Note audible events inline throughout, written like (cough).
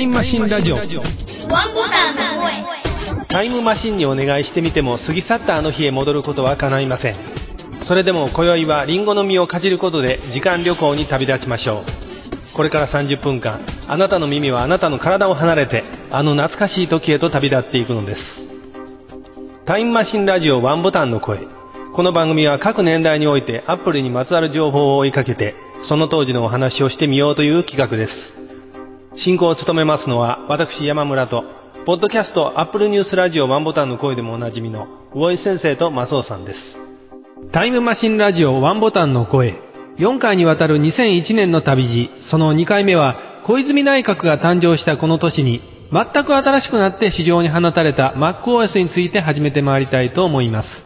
イムマシンラジオ。ワンボタンの声。タイムマシンにお願いしてみても過ぎ去ったあの日へ戻ることは叶いません。それでも今宵はリンゴの実をかじることで時間旅行に旅立ちましょう。これから30分間あなたの耳はあなたの体を離れてあの懐かしい時へと旅立っていくのです。タイムマシンラジオワンボタンの声。この番組は各年代においてアップルにまつわる情報を追いかけてその当時のお話をしてみようという企画です進行を務めますのは私山村とポッドキャストアップルニュースラジオワンボタンの声でもおなじみの魚井先生と松尾さんです。タイムマシンラジオワンボタンの声。4回にわたる2001年の旅路。その2回目は小泉内閣が誕生したこの年に全く新しくなって市場に放たれた MacOS について始めてまいりたいと思います。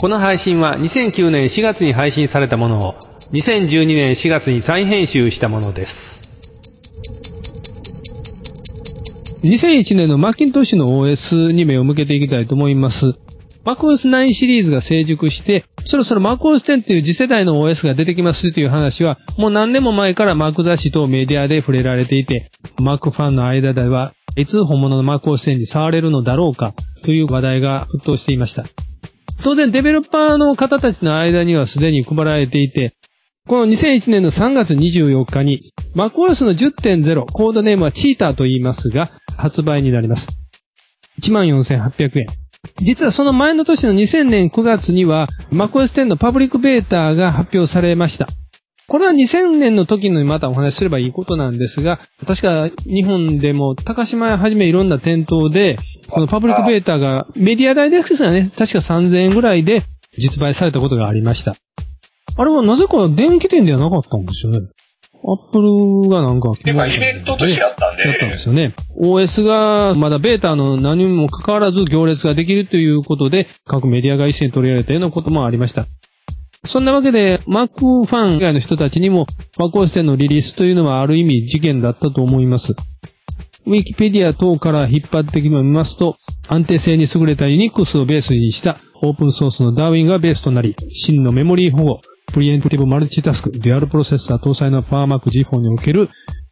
この配信は2009年4月に配信されたものを2012年4月に再編集したものです。2001年のマッキントッシュの OS に目を向けていきたいと思います。MacOS9 シリーズが成熟して、そろそろ MacOS10 という次世代の OS が出てきますという話は、もう何年も前から Mac 雑誌等メディアで触れられていて、Mac ファンの間では、いつ本物の MacOS10 に触れるのだろうかという話題が沸騰していました。当然、デベロッパーの方たちの間にはすでに配られていて、この2001年の3月24日に、MacOS の10.0、コードネームはチーターと言いますが、発売になります。14,800円。実はその前の年の2000年9月には MacOS 10のパブリックベータが発表されました。これは2000年の時にまたお話しすればいいことなんですが、確か日本でも高島屋はじめいろんな店頭で、このパブリックベータがメディア代でアクセスがね、確か3000円ぐらいで実売されたことがありました。あれはなぜか電気店ではなかったんですよね。アップルがなんか。てか、イベントとしてやったんで。やったんですよね。OS がまだベータの何にもかかわらず行列ができるということで、各メディアが一斉に取り上げたようなこともありました。そんなわけで、Mac ファン以外の人たちにも、MacOS 10のリリースというのはある意味事件だったと思います。ウィキペディア等から引っ張ってきますと、安定性に優れた Unix をベースにしたオープンソースの Darwin がベースとなり、真のメモリー保護、プリエンティブマルチタスク、デュアルプロセッサー搭載の PowerMac G4 における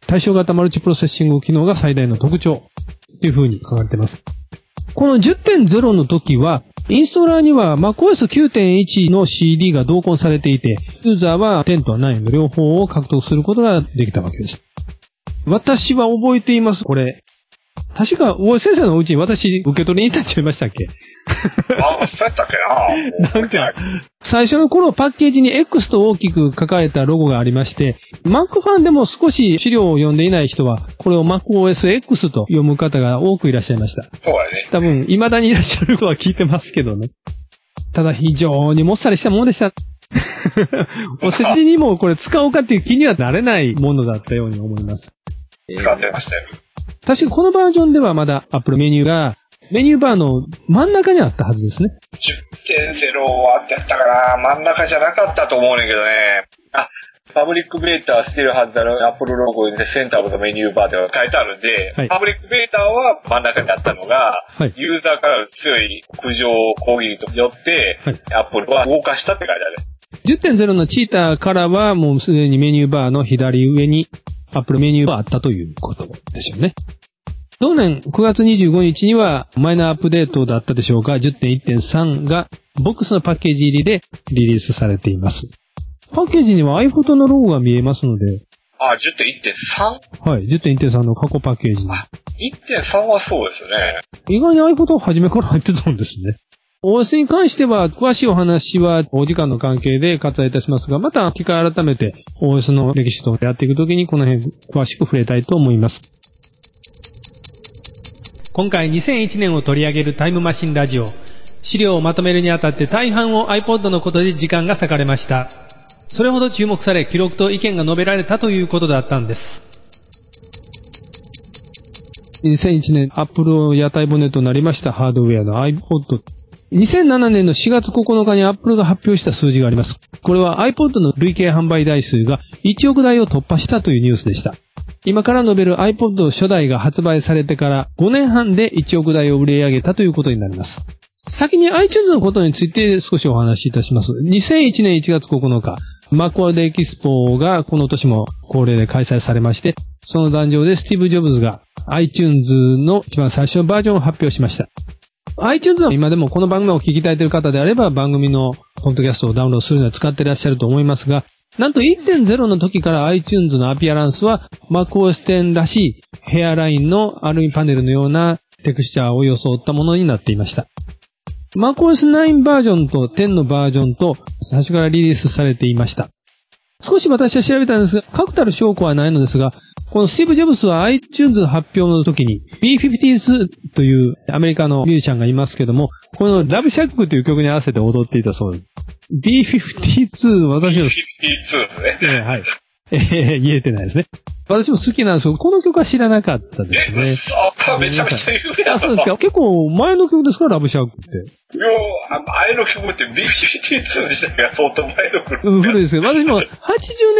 対称型マルチプロセッシング機能が最大の特徴という風に書かれています。この10.0の時は、インストーラーには MacOS 9.1の CD が同梱されていて、ユーザーは10と9の両方を獲得することができたわけです。私は覚えています、これ。確か、大先生のうちに私受け取りに行ったっちゃいましたっけ？あ、そうやったっけ？(laughs) ななんか、最初の頃パッケージに X と大きく書かれたロゴがありまして、Mac ファンでも少し資料を読んでいない人は、これを MacOSX と読む方が多くいらっしゃいました。そうやね。多分、未だにいらっしゃるとは聞いてますけどね。ただ非常にもっさりしたものでした。(laughs) お世辞にもこれ使おうかっていう気にはなれないものだったように思います。使ってましたよ。確かこのバージョンではまだ Apple メニューがメニューバーの真ん中にあったはずですね。10.0はってやったかな真ん中じゃなかったと思うねんけどね。あ、 Public Beta still has the Apple logo at center of menu bar では書いてあるんで、はいパブリックベータは真ん中にあったのが、はいユーザーからの強い苦情攻撃とよって、はいアップルは動かしたって書いてある。10.0のチーターからはもうすでにメニューバーの左上に Apple メニューバーあったということでしょうね。同年9月25日にはマイナーアップデートだったでしょうか、10.1.3がボックスのパッケージ入りでリリースされています。パッケージには iPhoto のロゴが見えますので、あ、10.1.3?1.3 はい、10.1.3の過去パッケージに。はそうですよね。意外に iPhoto 初めから入ってたんですね。OS に関しては、詳しいお話はお時間の関係で割愛いたしますが、また機会改めて OS の歴史とやっていくときにこの辺詳しく触れたいと思います。今回2001年を取り上げるタイムマシンラジオ。資料をまとめるにあたって大半を iPod のことで時間が割かれました。それほど注目され、記録と意見が述べられたということだったんです。2001年、Apple 屋台骨となりましたハードウェアの iPod。2007年の4月9日に Apple が発表した数字があります。これは iPod の累計販売台数が1億台を突破したというニュースでした。今から述べる iPod 初代が発売されてから5年半で1億台を売り上げたということになります。先に iTunes のことについて少しお話しいたします。2001年1月9日、マクワードエキスポがこの年も恒例で開催されまして、その壇上でスティーブ・ジョブズが iTunes の一番最初のバージョンを発表しました。iTunes は今でもこの番組を聞きいただいている方であれば番組のポッドキャストをダウンロードするのは使っていらっしゃると思いますが、なんと1.0の時から iTunes のアピアランスは MacOS 10らしいヘアラインのアルミパネルのようなテクスチャーを装ったものになっていました。MacOS 9バージョンと10のバージョンと最初からリリースされていました。少し私は調べたんですが、確たる証拠はないのですが、このスティーブ・ジョブスは iTunes 発表の時に B52 というアメリカのミュージシャンがいますけども、このラブシャックという曲に合わせて踊っていたそうです。B52、私の、52ですね。えーはい。え (laughs) ー言えてないですね。私も好きなんですけど、この曲は知らなかったですえ、ね。嘘めちゃめちゃ有名だあ、そうですか。結構前の曲ですか、ラブシャックって。よう、ああれの曲って B52 自体が相当前の曲。うん、古いですけど、私も80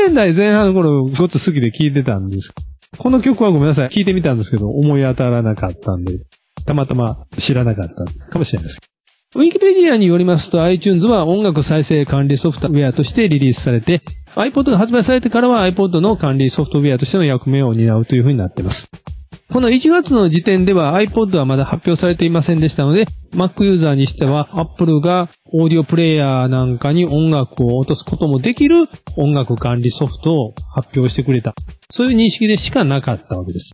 年代前半の頃、ごっつ好きで聴いてたんです。この曲はごめんなさい。聴いてみたんですけど、思い当たらなかったんで、たまたま知らなかったかもしれないです。ウィキペディアによりますと iTunes は音楽再生管理ソフトウェアとしてリリースされて、iPod が発売されてからは iPod の管理ソフトウェアとしての役目を担うというふうになっています。この1月の時点では iPod はまだ発表されていませんでしたので、Mac ユーザーにしては Apple がオーディオプレイヤーなんかに音楽を落とすこともできる音楽管理ソフトを発表してくれた。そういう認識でしかなかったわけです。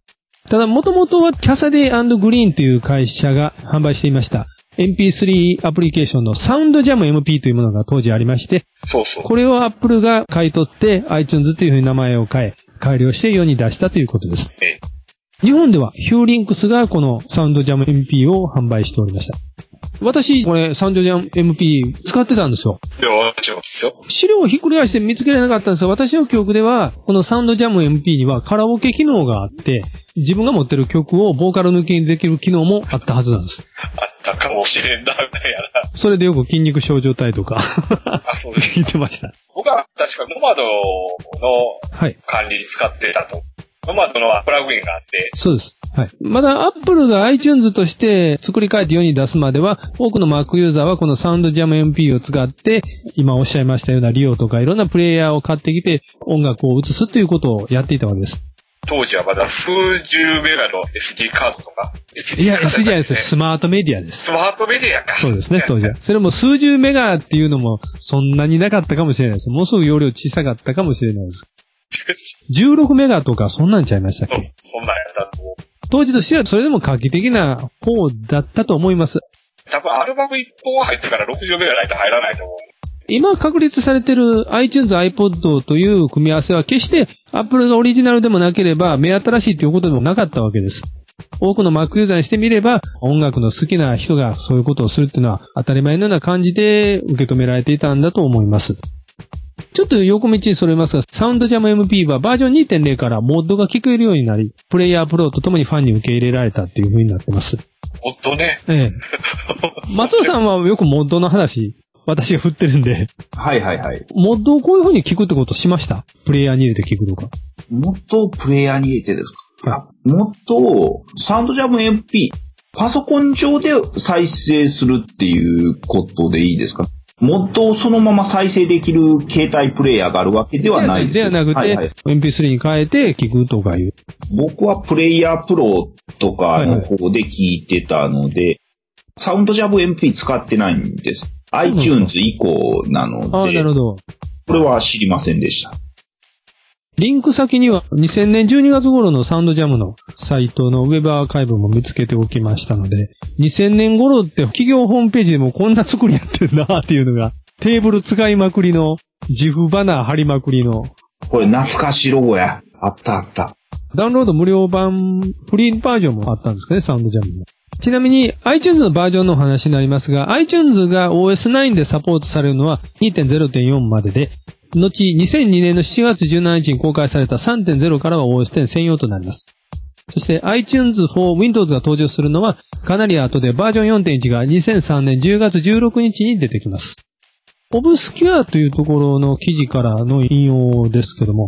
ただ、もともとはキャサディグリーンという会社が販売していました。MP3 アプリケーションのサウンドジャム MP というものが当時ありまして、そうそう。これを Apple が買い取って iTunes というふうに名前を変え、改良して世に出したということです。え日本ではヒューリンクスがこのサウンドジャム MP を販売しておりました。私、これ、サウンドジャム MP 使ってたんですよ。いや、もちろんですよ。資料をひっくり返して見つけられなかったんですが、私の記憶では、このサウンドジャム MP にはカラオケ機能があって、自分が持ってる曲をボーカル抜きにできる機能もあったはずなんです。あったかもしれんな、みたいな。それでよく筋肉症状体とかあ、そうです。聞いてました。僕は確かノマドのはい。管理に使ってたと。ノマドのプラグインがあって、そうです。はい。まだ Apple が iTunes として作り変えて世に出すまでは、多くの Mac ユーザーはこのサウンドジャム MP を使って、今おっしゃいましたようなリオとかいろんなプレイヤーを買ってきて音楽を映すということをやっていたわけです。当時はまだ数十メガの SD カードとか、SD いや、カード SD じゃないです。ねスマートメディアです。スマートメディアか。そうですね、当時は。それも数十メガっていうのもそんなになかったかもしれないです。ものすごく容量小さかったかもしれないです。16メガとかそんなんちゃいましたっけ？そんなんやったと思う。当時としてはそれでも画期的な方だったと思います。多分アルバム1本入ってから60メガないと入らないと思う。今確立されている iTunes、iPod という組み合わせは決して Apple がオリジナルでもなければ目新しいということでもなかったわけです。多くの Mac ユーザーにしてみれば音楽の好きな人がそういうことをするっていうのは当たり前のような感じで受け止められていたんだと思います。ちょっと横道にそれますが、サウンドジャム MP はバージョン2.0からモッドが聞こえるようになり、プレイヤープロとともにファンに受け入れられたっていう風になってます。ほんとね。ええ。(laughs) 松尾さんはよくモッドの話、私が振ってるんで、はいはいはい。モッドをこういう風に聞くってことしました？プレイヤーに入れて聞くとか。もっとプレイヤーに入れてですか、はもっと、サウンドジャム MP、パソコン上で再生するっていうことでいいですか？もっとそのまま再生できる携帯プレイヤーがあるわけではないですではなくて、はいはい MP3 に変えて聞くとかいう。僕はプレイヤープロとかの方で聞いてたので、サウンドジャム MP 使ってないんです。iTunes 以降なのああ、なで、るほど。これは知りませんでした。リンク先には2000年12月頃のサウンドジャムのサイトのウェブアーカイブも見つけておきましたので、2000年頃って企業ホームページでもこんな作りやってんなっていうのが、テーブル使いまくりの、自負バナー貼りまくりの、これ懐かしいロゴや。あったあった。ダウンロード無料版、フリーバージョンもあったんですかね、サウンドジャムの。ちなみに iTunes のバージョンのお話になりますが、iTunes が OS9 でサポートされるのは2.0.4までで、後2002年の7月17日に公開された3.0からは OS10 専用となります。そして iTunes for Windows が登場するのはかなり後でバージョン4.1が2003年10月16日に出てきます。オブスキュアというところの記事からの引用ですけども、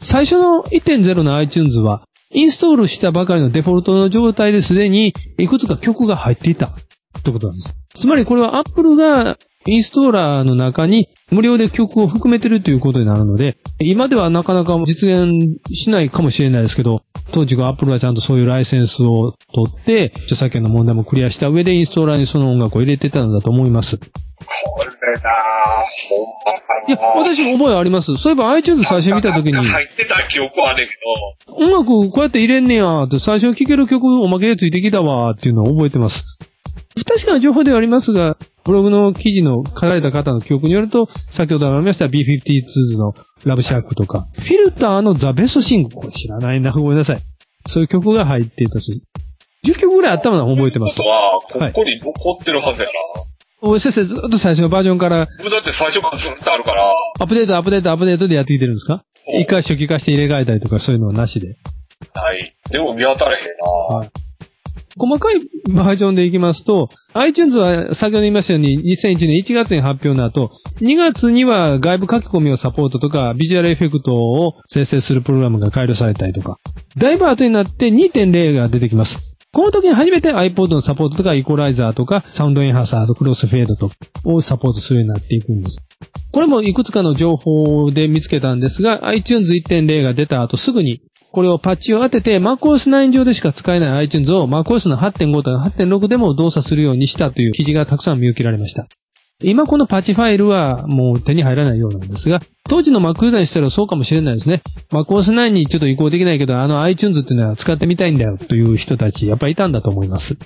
最初の1.0の iTunes は、インストールしたばかりのデフォルトの状態ですでに、いくつか曲が入っていた。ということなんです。つまりこれは Apple がインストーラーの中に無料で曲を含めてるということになるので、今ではなかなか実現しないかもしれないですけど、当時アップルはちゃんとそういうライセンスを取って、著作権の問題もクリアした上でインストーラーにその音楽を入れてたのだと思います。これなぁ、ほんまかいや、私覚えあります？そういえば iTunes 最初見た時に、入ってた記憶はあんねんけど、音楽こうやって入れんねやって最初聴ける曲おまけでついてきたわっていうのを覚えてます。不確かな情報ではありますが、ブログの記事の書かれた方の記憶によると、先ほどありました B52s のラブシャークとか、フィルターのザ・ベストシング、これ知らないな、ごめんなさい。そういう曲が入っていたし、10曲ぐらいあったのは覚えてますこ。とは、ここに残ってるはずやな。お先生ずっと最初のバージョンから、だって最初からずっとあるから、アップデート、アップデート、アップデートでやってきてるんですか？一回初期化して入れ替えたりとかそういうのはなしで。はい。でも見当たれへんなはい細かいバージョンでいきますと、iTunes は先ほど言いましたように2001年1月に発表の後、2月には外部書き込みをサポートとか、ビジュアルエフェクトを生成するプログラムが改良されたりとか、だいぶ後になって2.0が出てきます。この時に初めて iPod のサポートとか、イコライザーとか、サウンドエンハーサーとクロスフェードとをサポートするようになっていくんです。これもいくつかの情報で見つけたんですが、iTunes 1.0が出た後すぐに、これをパッチを当てて MacOS9 上でしか使えない iTunes を MacOS の8.5とか8.6でも動作するようにしたという記事がたくさん見受けられました。今このパチファイルはもう手に入らないようなんですが、当時の Mac ユーザーにしたらそうかもしれないですね。MacOS9 にちょっと移行できないけど、あの iTunes っていうのは使ってみたいんだよという人たち、やっぱりいたんだと思います。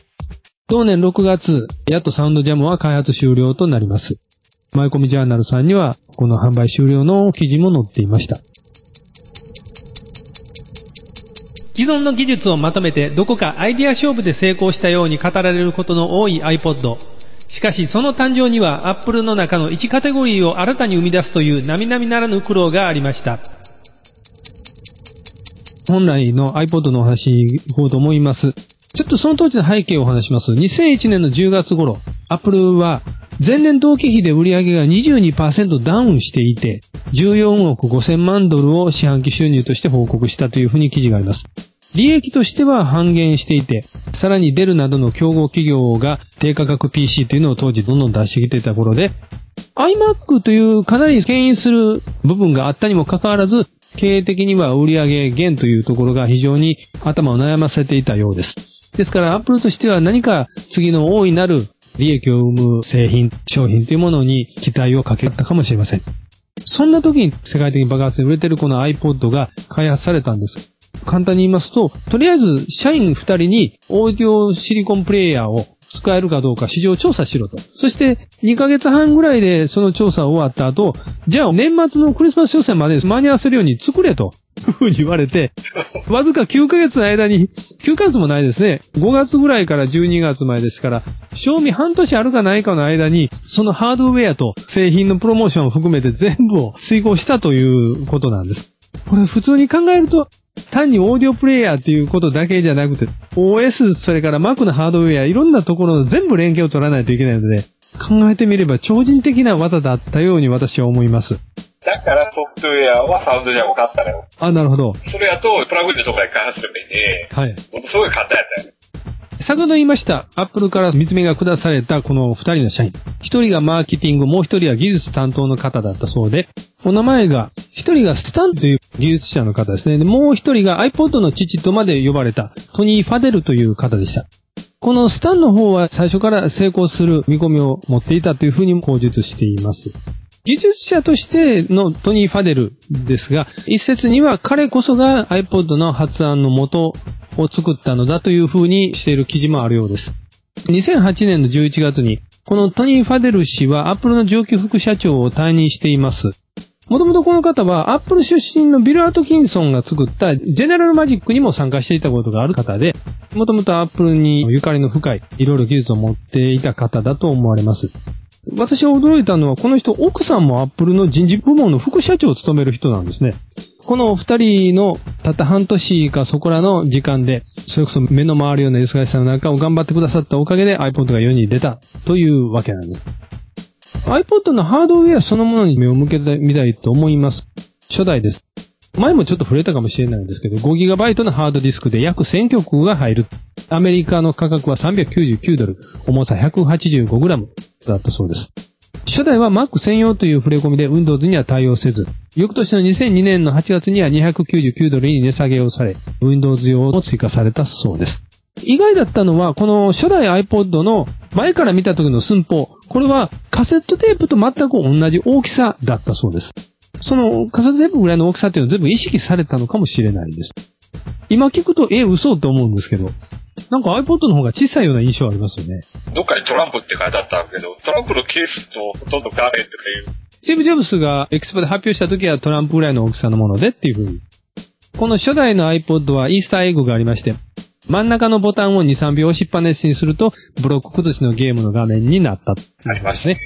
同年6月、やっとサウンドジャムは開発終了となります。マイコミジャーナルさんには、この販売終了の記事も載っていました。既存の技術をまとめてどこかアイディア勝負で成功したように語られることの多い iPod。しかしその誕生には Apple の中の1カテゴリーを新たに生み出すという並々ならぬ苦労がありました。本来の iPod のお話に行こうと思います。ちょっとその当時の背景をお話します。2001年の10月頃、Apple は前年同期比で売り上げが22%ダウンしていて、14億5000万ドルを四半期収入として報告したというふうに記事があります。利益としては半減していて、さらにデルなどの競合企業が低価格 PC というのを当時どんどん出してきていた頃で、iMac というかなり牽引する部分があったにもかかわらず、経営的には売上減というところが非常に頭を悩ませていたようです。ですから、Apple としては何か次の大いなる利益を生む製品、商品というものに期待をかけたかもしれません。そんな時に世界的に爆発で売れてるこの iPod が開発されたんです。簡単に言いますと、とりあえず社員二人にオーディオシリコンプレイヤーを使えるかどうか市場調査しろと。そして2ヶ月半ぐらいでその調査終わった後、じゃあ年末のクリスマス商戦まで間に合わせるように作れと。ふうに言われて、わずか9ヶ月の間に、9ヶ月もないですね。5月ぐらいから12月前ですから、賞味半年あるかないかの間に、そのハードウェアと製品のプロモーションを含めて全部を遂行したということなんです。これ普通に考えると、単にオーディオプレイヤーっていうことだけじゃなくて、OS、それから Mac のハードウェア、いろんなところの全部連携を取らないといけないので、考えてみれば超人的な技だったように私は思います。だからソフトウェアはサウンドジャムを買ったのよ。あ、なるほど。それやと、プラグインのところで開発すればいいんで、はい。ものすごい簡単やったよ。先ほど言いました、アップルから見つめが下されたこの二人の社員。一人がマーケティング、もう一人は技術担当の方だったそうで、お名前が、一人がスタンという技術者の方ですね。もう一人が iPod の父とまで呼ばれたトニー・ファデルという方でした。このスタンの方は最初から成功する見込みを持っていたというふうに口述しています。技術者としてのトニー・ファデルですが、一説には彼こそが iPod の発案の元を作ったのだというふうにしている記事もあるようです。2008年の11月に、このトニー・ファデル氏は Apple の上級副社長を退任しています。もともとこの方は Apple 出身のビル・アトキンソンが作ったジェネラルマジックにも参加していたことがある方で、もともと Apple にゆかりの深い、いろいろ技術を持っていた方だと思われます。私が驚いたのは、この人、奥さんもアップルの人事部門の副社長を務める人なんですね。このお二人のたった半年かそこらの時間で、それこそ目の回るような忙しさの中を頑張ってくださったおかげで iPod が世に出たというわけなんです。iPod のハードウェアそのものに目を向けてみたいと思います。初代です。前もちょっと触れたかもしれないんですけど、5GB のハードディスクで約1000曲が入る。アメリカの価格は399ドル、重さ 185g だったそうです。初代は Mac 専用という触れ込みで Windows には対応せず、翌年の2002年の8月には299ドルに値下げをされ、Windows 用を追加されたそうです。意外だったのは、この初代 iPod の前から見た時の寸法、これはカセットテープと全く同じ大きさだったそうです。そのカセットテープぐらいの大きさっていうのは全部意識されたのかもしれないです。今聞くと、え、嘘って思うんですけど、なんか iPod の方が小さいような印象ありますよね。どっかにトランプって書いてあったけど、トランプのケースとほとんど変われんとかいう。スティーブ・ジョブスがエクスポで発表した時はトランプぐらいの大きさのものでっていう風に。この初代の iPod はイースターエッグがありまして、真ん中のボタンを2、3秒押しっぱなしにすると、ブロック崩しのゲームの画面になった。ありましたね。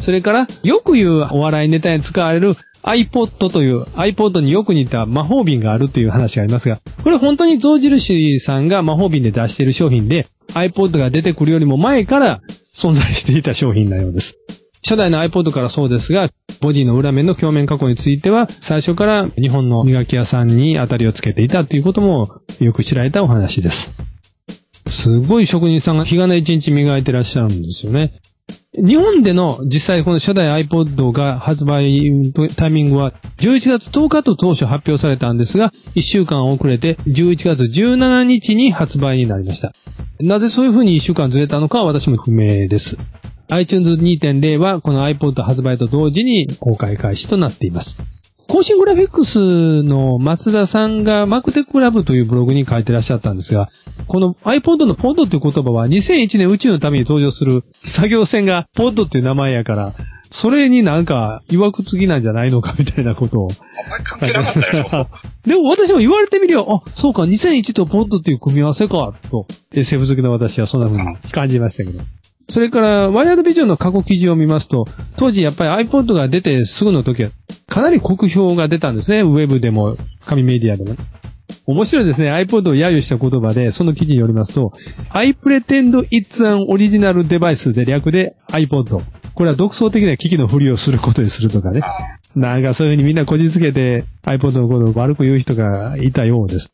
それから、よく言うお笑いネタに使われる iPod という iPod によく似た魔法瓶があるという話がありますが、これ本当に象印さんが魔法瓶で出している商品で、iPod が出てくるよりも前から存在していた商品なようです。初代の iPod からそうですが、ボディの裏面の鏡面加工については、最初から日本の磨き屋さんに当たりをつけていたということもよく知られたお話です。すごい職人さんが日がな一日磨いてらっしゃるんですよね。日本での実際この初代 iPod が発売タイミングは11月10日と当初発表されたんですが、1週間遅れて11月17日に発売になりました。なぜそういうふうに1週間ずれたのかは私も不明です。iTunes 2.0はこの iPod 発売と同時に公開開始となっています。更新グラフィックスの松田さんが MacTech ラブというブログに書いてらっしゃったんですが、この iPod の Pod という言葉は2001年宇宙のために登場する作業船が Pod っていう名前やから、それになんか曰くつきなんじゃないのかみたいなことを。あんまり関係なかったでしょ。でも私も言われてみりゃ、あ、そうか、2001と Pod っていう組み合わせか、と、SF 好きの私はそんな風に感じましたけど。それから、ワイヤードビジョンの過去記事を見ますと、当時やっぱり iPod が出てすぐの時は、かなり酷評が出たんですね。ウェブでも、紙メディアでも。面白いですね。iPod を揶揄した言葉で、その記事によりますと、I pretend it's an original device で略で iPod。これは独創的な機器のふりをすることにするとかね。なんかそういうふうにみんなこじつけて iPod のことを悪く言う人がいたようです。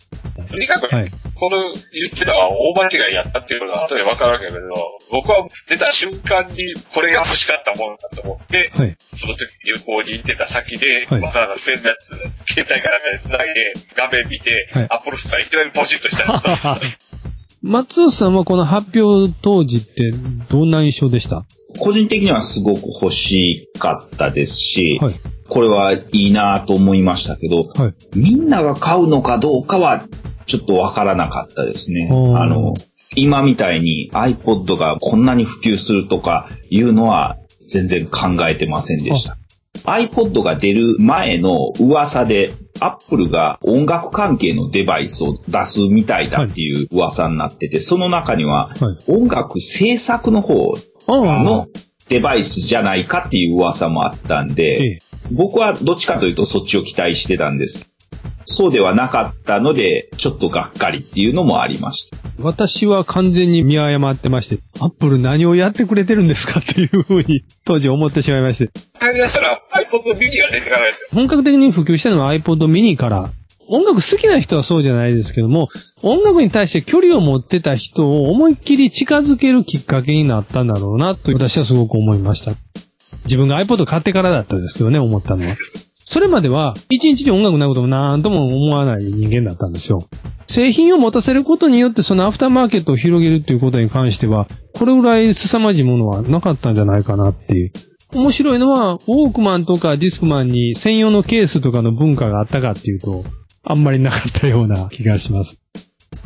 とにかく、はい。この言ってたのは大間違いやったっていうのが後で分かるわけだけど、僕は出た瞬間にこれが欲しかったものだと思って、はい。その時旅行に行ってた先で、はいわざわざ線のやつ、携帯からで繋いで画面見て、はいアップルストアいきなりポチッとしたの。(laughs) 松尾さんはこの発表当時ってどんな印象でした？個人的にはすごく欲しかったですし、はい。これはいいなと思いましたけど、はい。みんなが買うのかどうかはちょっとわからなかったですね。あの、今みたいに iPod がこんなに普及するとかいうのは全然考えてませんでした。iPod が出る前の噂で Apple が音楽関係のデバイスを出すみたいだっていう噂になってて、その中にははい。音楽制作の方。のデバイスじゃないかっていう噂もあったんえで、え。僕はどっちかというとそっちを期待してたんです。そうではなかったので、ちょっとがっかりっていうのもありました。私は完全に見誤ってまして、アップル何をやってくれてるんですかっていうふうに当時思ってしまいまして。したら iPod mini が出てからですよ。本格的に普及したのは iPod mini から、音楽好きな人はそうじゃないですけども、音楽に対して距離を持ってた人を思いっきり近づけるきっかけになったんだろうな、と私はすごく思いました。自分が iPod 買ってからだったですけどね、思ったのは。それまでは、一日に音楽なこともなんとも思わない人間だったんですよ。製品を持たせることによってそのアフターマーケットを広げるということに関しては、これぐらい凄まじいものはなかったんじゃないかなっていう。面白いのは、ウォークマンとかディスクマンに専用のケースとかの文化があったかっていうと、あんまりなかったような気がします。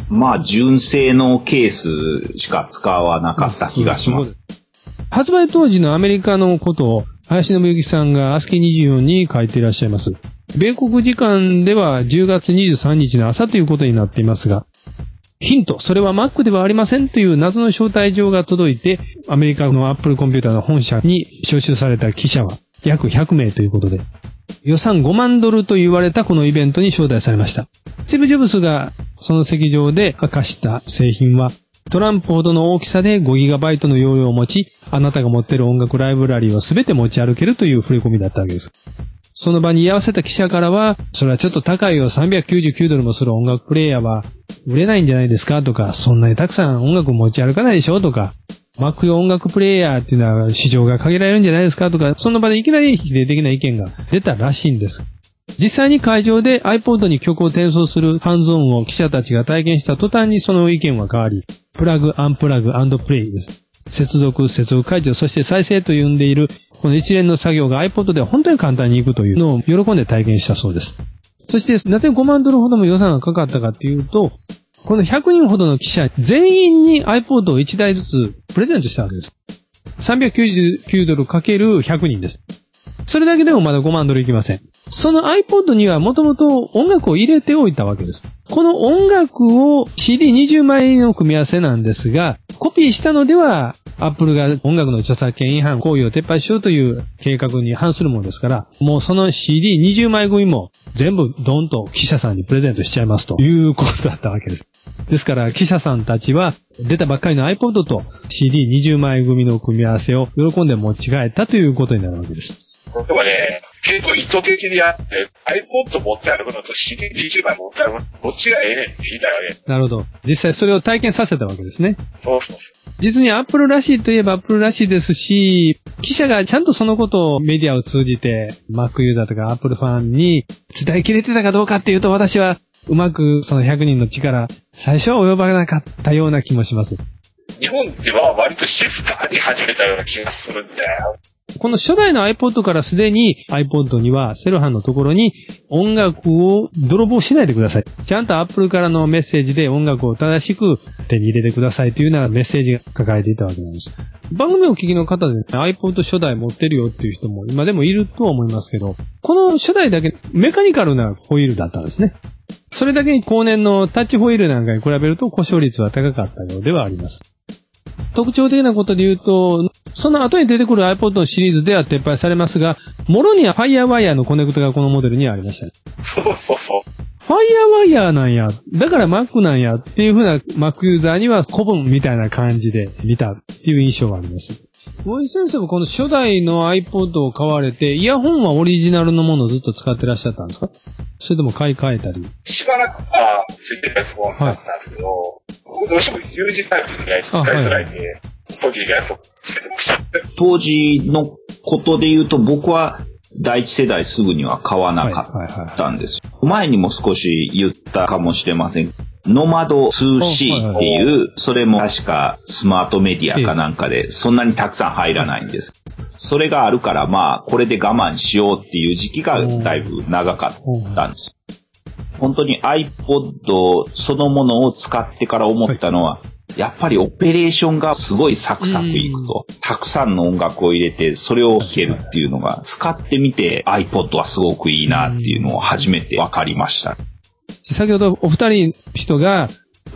まあ、純正のケースしか使わなかった気がします。発売当時のアメリカのことを、林信之さんがアスキ24に書いていらっしゃいます。米国時間では10月23日の朝ということになっていますが、ヒント、それは Mac ではありませんという謎の招待状が届いて、アメリカの Apple コンピューターの本社に招集された記者は約100名ということで、予算5万ドルと言われたこのイベントに招待されました。スティブ・ジョブスがその席上で明かした製品は、トランプほどの大きさで 5GB の容量を持ち、あなたが持っている音楽ライブラリーを全て持ち歩けるという触れ込みだったわけです。その場に居合わせた記者からは、それはちょっと高いよ、399ドルもする音楽プレイヤーは売れないんじゃないですかとか、そんなにたくさん音楽持ち歩かないでしょとか、Mac 用音楽プレイヤーっていうのは市場が限られるんじゃないですかとか、その場でいきなり否定的な意見が出たらしいんです。実際に会場で iPod に曲を転送するハンズオンを記者たちが体験した途端にその意見は変わり、プラグ、アンプラグ、アンドプレイです。接続、接続解除、そして再生と呼んでいる、この一連の作業が iPod では本当に簡単にいくというのを喜んで体験したそうです。そして、なぜ5万ドルほども予算がかかったかっていうと、この100人ほどの記者全員に iPod を1台ずつプレゼントしたわけです。399ドルかける100人です。それだけでもまだ5万ドルいきません。その iPod にはもともと音楽を入れておいたわけです。この音楽を CD20 枚の組み合わせなんですが、コピーしたのでは、Apple が音楽の著作権違反行為を撤廃しようという計画に反するものですから、もうその CD20 枚組も全部ドンと記者さんにプレゼントしちゃいますということだったわけです。ですから記者さんたちは出たばっかりの iPod と CD20 枚組の組み合わせを喜んで持ち帰ったということになるわけです。でもね、結構意図的にやって、iPod 持って歩くのと CD20 枚持って歩くの、どっちがええねんって言いたいわけです。なるほど。実際それを体験させたわけですね。そうそうそ実に Apple らしいといえば Apple らしいですし、記者がちゃんとそのことをメディアを通じて Mac ユーザーとか Apple ファンに伝えきれてたかどうかっていうと私はうまくその100人の力、最初は及ばなかったような気もします。う。日本では割と静かに始めたような気がするんだよ。この初代の iPod からすでに iPod にはセロハンのところに音楽を泥棒しないでください。ちゃんと Apple からのメッセージで音楽を正しく手に入れてくださいというようなメッセージが書かれていたわけなんです。番組をお聞きの方で、ね、iPod 初代持ってるよっていう人も今でもいるとは思いますけど、この初代だけメカニカルなホイールだったんですね。それだけに後年のタッチホイールなんかに比べると故障率は高かったようではあります。特徴的なことで言うと、その後に出てくる iPod のシリーズでは撤廃されますが、もろには FireWire のコネクトがこのモデルにはありました。そうそうそう。FireWire なんや、だから Mac なんやっていう風な Mac ユーザーには古文みたいな感じで見たっていう印象があります。森先生もこの初代の iPod を買われて、イヤホンはオリジナルのものをずっと使ってらっしゃったんですか？それとも買い替えたり？しばらくはついてるやつも使ってたんですけど、僕どうしても U 字タイプで使いづらいんで、ストディのやつをつけてました。当時のことで言うと僕は第一世代すぐには買わなかったんです。前にも少し言ったかもしれません。ノマド 2C っていう、それも確かスマートメディアかなんかで、そんなにたくさん入らないんです。それがあるから、まあ、これで我慢しようっていう時期がだいぶ長かったんです。本当に iPod そのものを使ってから思ったのは、やっぱりオペレーションがすごいサクサクいくと。たくさんの音楽を入れて、それを聴けるっていうのが、使ってみて iPod はすごくいいなっていうのを初めて分かりました。先ほどお二人人が、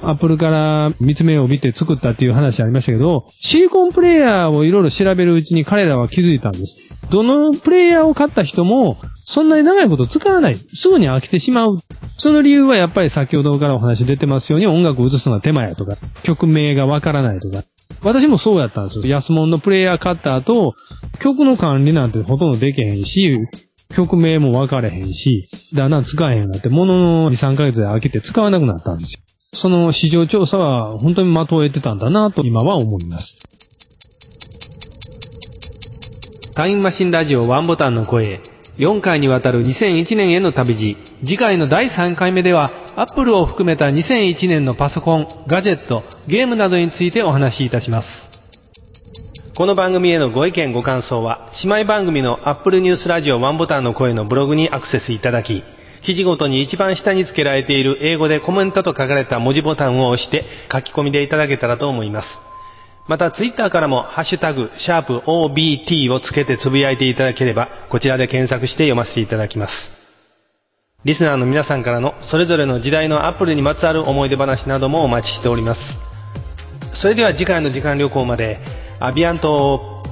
アップルから見つめを帯びて作ったっていう話ありましたけど、シリコンプレイヤーをいろいろ調べるうちに彼らは気づいたんです。どのプレイヤーを買った人も、そんなに長いこと使わない。すぐに飽きてしまう。その理由はやっぱり先ほどからお話出てますように音楽を映すのが手間やとか、曲名がわからないとか。私もそうやったんですよ。安物のプレイヤー買った後、曲の管理なんてほとんどできへんし、曲名も分かれへんし、だんだん使えへんようになって、ものの2、3ヶ月で飽きて使わなくなったんですよ。その市場調査は本当に的を得てたんだなと今は思います。タイムマシンラジオワンボタンの声。4回にわたる2001年への旅路。次回の第3回目では、アップルを含めた2001年のパソコン、ガジェット、ゲームなどについてお話しいたします。この番組へのご意見ご感想は、姉妹番組のアップルニュースラジオワンボタンの声のブログにアクセスいただき、記事ごとに一番下に付けられている英語でコメントと書かれた文字ボタンを押して書き込みでいただけたらと思います。また、ツイッターからも、ハッシュタグ、シャープ OBT をつけてつぶやいていただければ、こちらで検索して読ませていただきます。リスナーの皆さんからの、それぞれの時代のアップルにまつわる思い出話などもお待ちしております。それでは次回の時間旅行まで、アビアント。